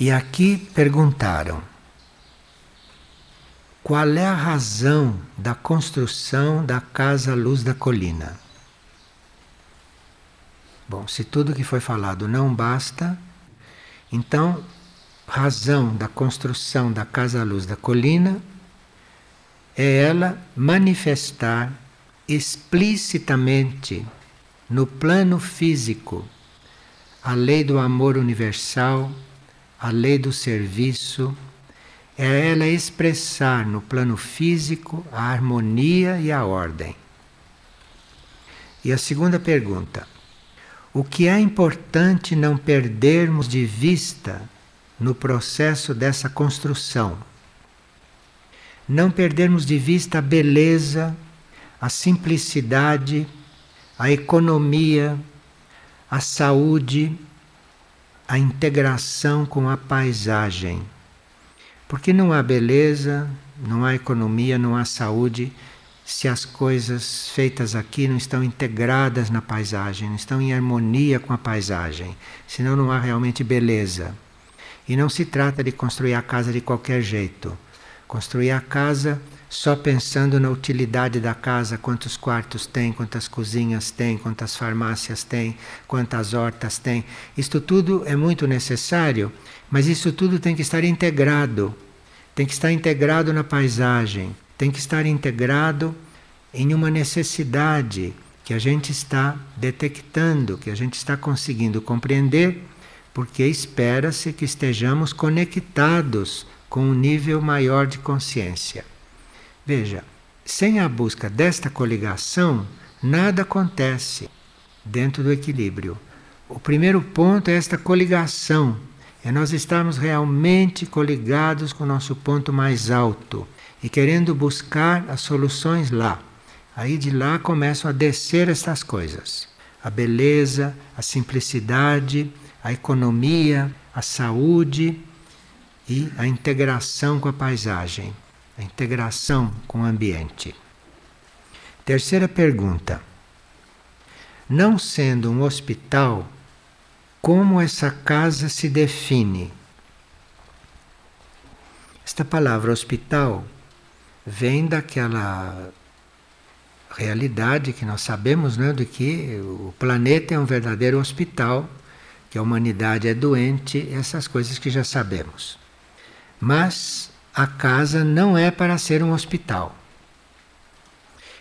E aqui perguntaram: qual é a razão da construção da Casa Luz da Colina? Bom, se tudo que foi falado não basta, então, razão da construção da Casa Luz da Colina é ela manifestar explicitamente no plano físico a lei do amor universal, a lei do serviço, é ela expressar no plano físico a harmonia e a ordem. E a segunda pergunta: o que é importante não perdermos de vista no processo dessa construção? Não perdermos de vista a beleza, a simplicidade, a economia, a saúde, a integração com a paisagem. Porque não há beleza, não há economia, não há saúde se as coisas feitas aqui não estão integradas na paisagem, não estão em harmonia com a paisagem, senão não há realmente beleza. E não se trata de construir a casa de qualquer jeito. Construir a casa só pensando na utilidade da casa, quantos quartos tem, quantas cozinhas tem, quantas farmácias tem, quantas hortas tem. Isto tudo é muito necessário, mas isso tudo tem que estar integrado. Tem que estar integrado na paisagem, tem que estar integrado em uma necessidade que a gente está detectando, que a gente está conseguindo compreender, porque espera-se que estejamos conectados com um nível maior de consciência. Veja, sem a busca desta coligação, nada acontece dentro do equilíbrio. O primeiro ponto é esta coligação, é nós estarmos realmente coligados com o nosso ponto mais alto e querendo buscar as soluções lá. Aí de lá começam a descer estas coisas: a beleza, a simplicidade, a economia, a saúde e a integração com a paisagem a integração com o ambiente. Terceira pergunta: Não sendo um hospital, como essa casa se define? Esta palavra hospital vem daquela realidade que nós sabemos, né, de que o planeta é um verdadeiro hospital, que a humanidade é doente, essas coisas que já sabemos. Mas a casa não é para ser um hospital.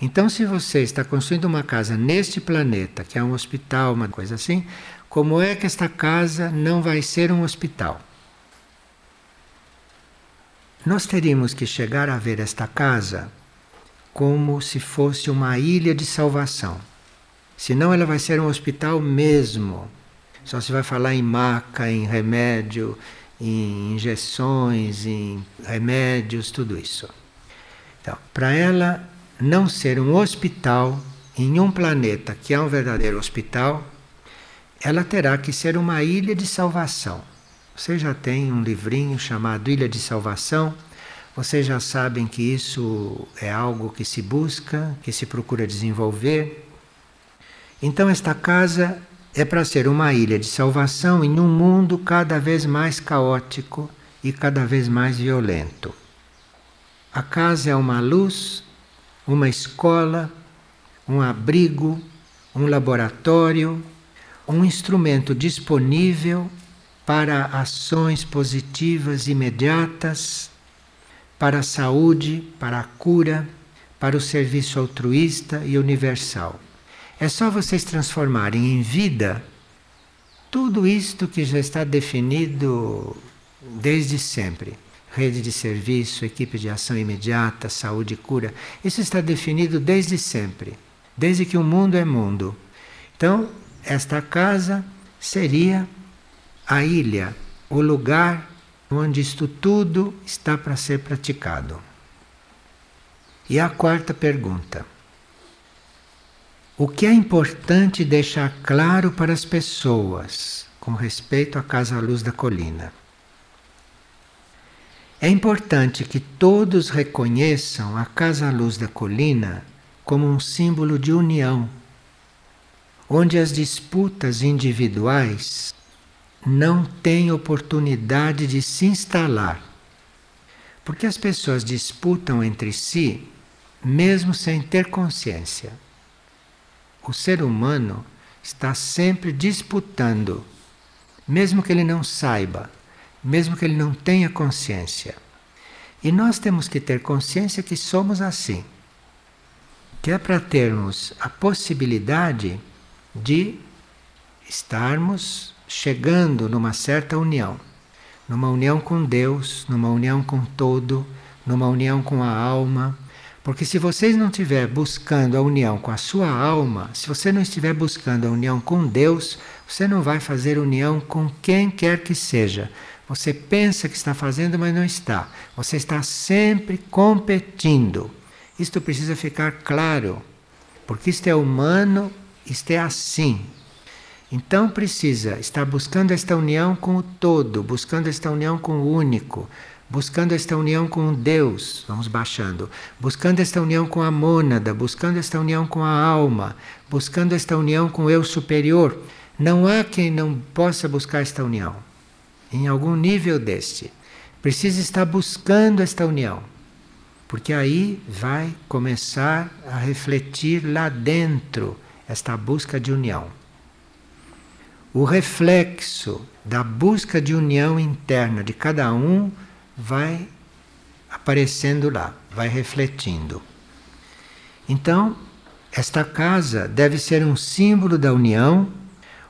Então, se você está construindo uma casa neste planeta, que é um hospital, uma coisa assim, como é que esta casa não vai ser um hospital? Nós teríamos que chegar a ver esta casa como se fosse uma ilha de salvação. Senão ela vai ser um hospital mesmo. Só se vai falar em maca, em remédio, em injeções, em remédios, tudo isso. Então, para ela não ser um hospital em um planeta que é um verdadeiro hospital, ela terá que ser uma ilha de salvação. Você já tem um livrinho chamado Ilha de Salvação. Vocês já sabem que isso é algo que se busca, que se procura desenvolver. Então, esta casa é para ser uma ilha de salvação em um mundo cada vez mais caótico e cada vez mais violento. A casa é uma luz, uma escola, um abrigo, um laboratório, um instrumento disponível para ações positivas imediatas, para a saúde, para a cura, para o serviço altruísta e universal. É só vocês transformarem em vida tudo isto que já está definido desde sempre. Rede de serviço, equipe de ação imediata, saúde e cura. Isso está definido desde sempre, desde que o mundo é mundo. Então, esta casa seria a ilha, o lugar onde isto tudo está para ser praticado. E a quarta pergunta. O que é importante deixar claro para as pessoas com respeito à Casa Luz da Colina? É importante que todos reconheçam a Casa Luz da Colina como um símbolo de união, onde as disputas individuais não tem oportunidade de se instalar. Porque as pessoas disputam entre si, mesmo sem ter consciência. O ser humano está sempre disputando, mesmo que ele não saiba, mesmo que ele não tenha consciência. E nós temos que ter consciência que somos assim. Que é para termos a possibilidade de estarmos chegando numa certa união, numa união com Deus, numa união com todo, numa união com a alma. Porque se vocês não estiver buscando a união com a sua alma, se você não estiver buscando a união com Deus, você não vai fazer união com quem quer que seja. Você pensa que está fazendo, mas não está. Você está sempre competindo. Isto precisa ficar claro, porque isto é humano, isto é assim. Então precisa estar buscando esta união com o todo, buscando esta união com o único, buscando esta união com Deus, vamos baixando, buscando esta união com a mônada, buscando esta união com a alma, buscando esta união com o eu superior. Não há quem não possa buscar esta união, em algum nível deste. Precisa estar buscando esta união, porque aí vai começar a refletir lá dentro esta busca de união o reflexo da busca de união interna de cada um vai aparecendo lá, vai refletindo. Então, esta casa deve ser um símbolo da união,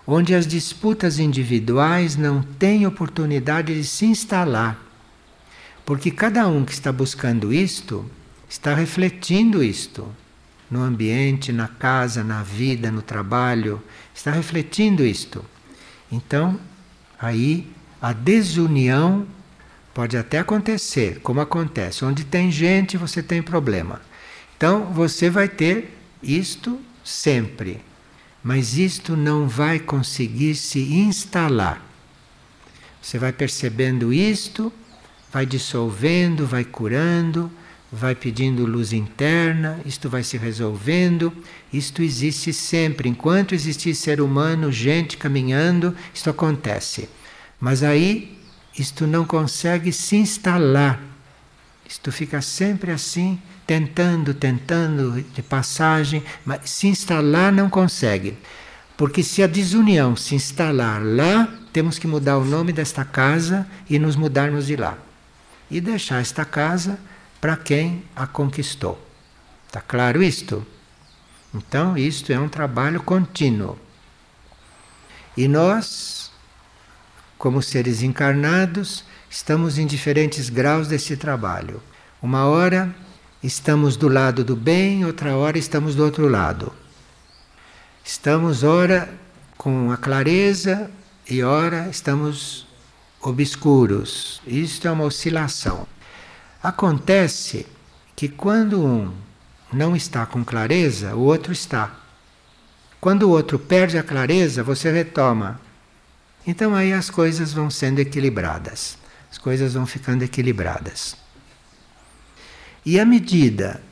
onde as disputas individuais não têm oportunidade de se instalar. Porque cada um que está buscando isto está refletindo isto no ambiente, na casa, na vida, no trabalho, está refletindo isto. Então, aí a desunião pode até acontecer, como acontece. Onde tem gente, você tem problema. Então, você vai ter isto sempre. Mas isto não vai conseguir se instalar. Você vai percebendo isto, vai dissolvendo, vai curando, vai pedindo luz interna, isto vai se resolvendo, isto existe sempre. Enquanto existir ser humano, gente caminhando, isto acontece. Mas aí isto não consegue se instalar. Isto fica sempre assim, tentando, tentando de passagem, mas se instalar não consegue. Porque se a desunião se instalar lá, temos que mudar o nome desta casa e nos mudarmos de lá. E deixar esta casa para quem a conquistou. Está claro isto? Então, isto é um trabalho contínuo. E nós, como seres encarnados, estamos em diferentes graus desse trabalho. Uma hora estamos do lado do bem, outra hora estamos do outro lado. Estamos, ora, com a clareza e ora estamos obscuros. Isto é uma oscilação. Acontece que quando um não está com clareza, o outro está. Quando o outro perde a clareza, você retoma. Então aí as coisas vão sendo equilibradas. As coisas vão ficando equilibradas. E à medida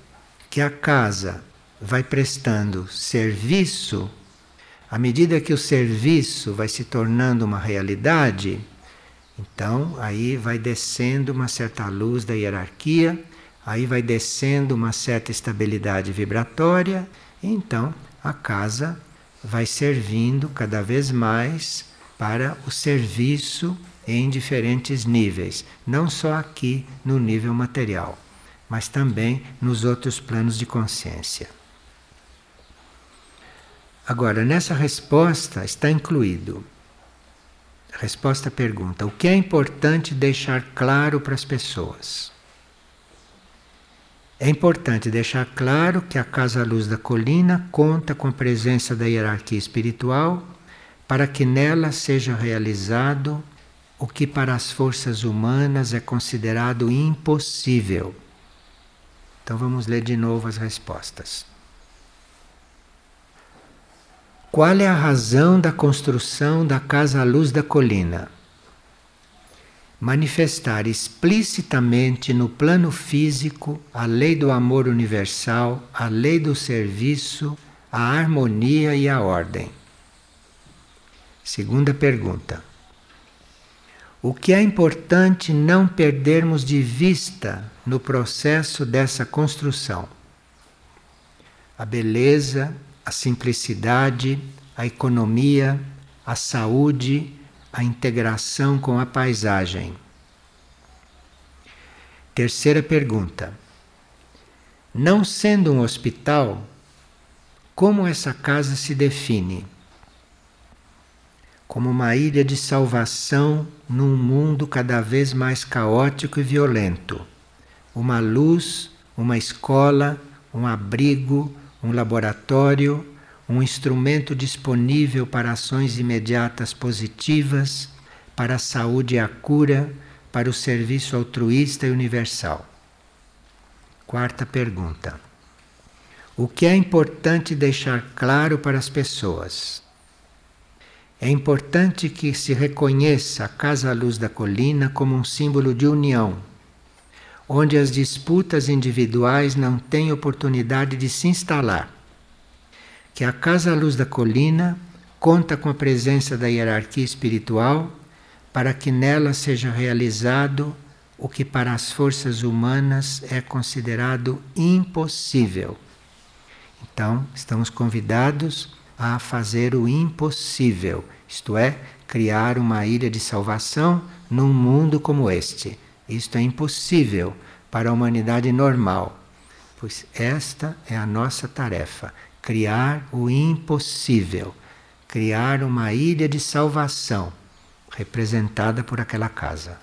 que a casa vai prestando serviço, à medida que o serviço vai se tornando uma realidade, então, aí vai descendo uma certa luz da hierarquia, aí vai descendo uma certa estabilidade vibratória, e então a casa vai servindo cada vez mais para o serviço em diferentes níveis, não só aqui no nível material, mas também nos outros planos de consciência. Agora, nessa resposta está incluído Resposta à pergunta: o que é importante deixar claro para as pessoas? É importante deixar claro que a Casa Luz da Colina conta com a presença da hierarquia espiritual para que nela seja realizado o que para as forças humanas é considerado impossível. Então vamos ler de novo as respostas. Qual é a razão da construção da Casa Luz da Colina? Manifestar explicitamente no plano físico a lei do amor universal, a lei do serviço, a harmonia e a ordem. Segunda pergunta. O que é importante não perdermos de vista no processo dessa construção? A beleza, a simplicidade, a economia, a saúde, a integração com a paisagem. Terceira pergunta. Não sendo um hospital, como essa casa se define? Como uma ilha de salvação num mundo cada vez mais caótico e violento. Uma luz, uma escola, um abrigo, um laboratório, um instrumento disponível para ações imediatas positivas, para a saúde e a cura, para o serviço altruísta e universal. Quarta pergunta. O que é importante deixar claro para as pessoas? É importante que se reconheça a Casa Luz da Colina como um símbolo de união, onde as disputas individuais não têm oportunidade de se instalar que a Casa Luz da Colina conta com a presença da hierarquia espiritual para que nela seja realizado o que para as forças humanas é considerado impossível. Então, estamos convidados a fazer o impossível, isto é, criar uma ilha de salvação num mundo como este. Isto é impossível para a humanidade normal, pois esta é a nossa tarefa criar o impossível, criar uma ilha de salvação representada por aquela casa.